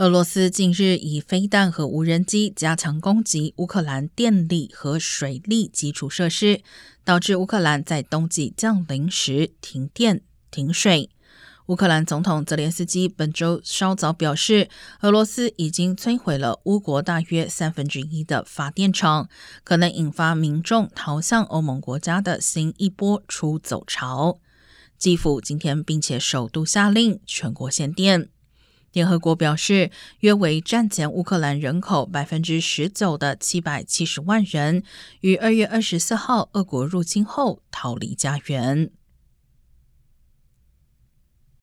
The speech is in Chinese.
俄罗斯近日以飞弹和无人机加强攻击乌克兰电力和水利基础设施，导致乌克兰在冬季降临时停电停水。乌克兰总统泽连斯基本周稍早表示，俄罗斯已经摧毁了乌国大约三分之一的发电厂，可能引发民众逃向欧盟国家的新一波出走潮。基辅今天并且首度下令全国限电。联合国表示，约为战前乌克兰人口百分之十九的七百七十万人，于二月二十四号俄国入侵后逃离家园。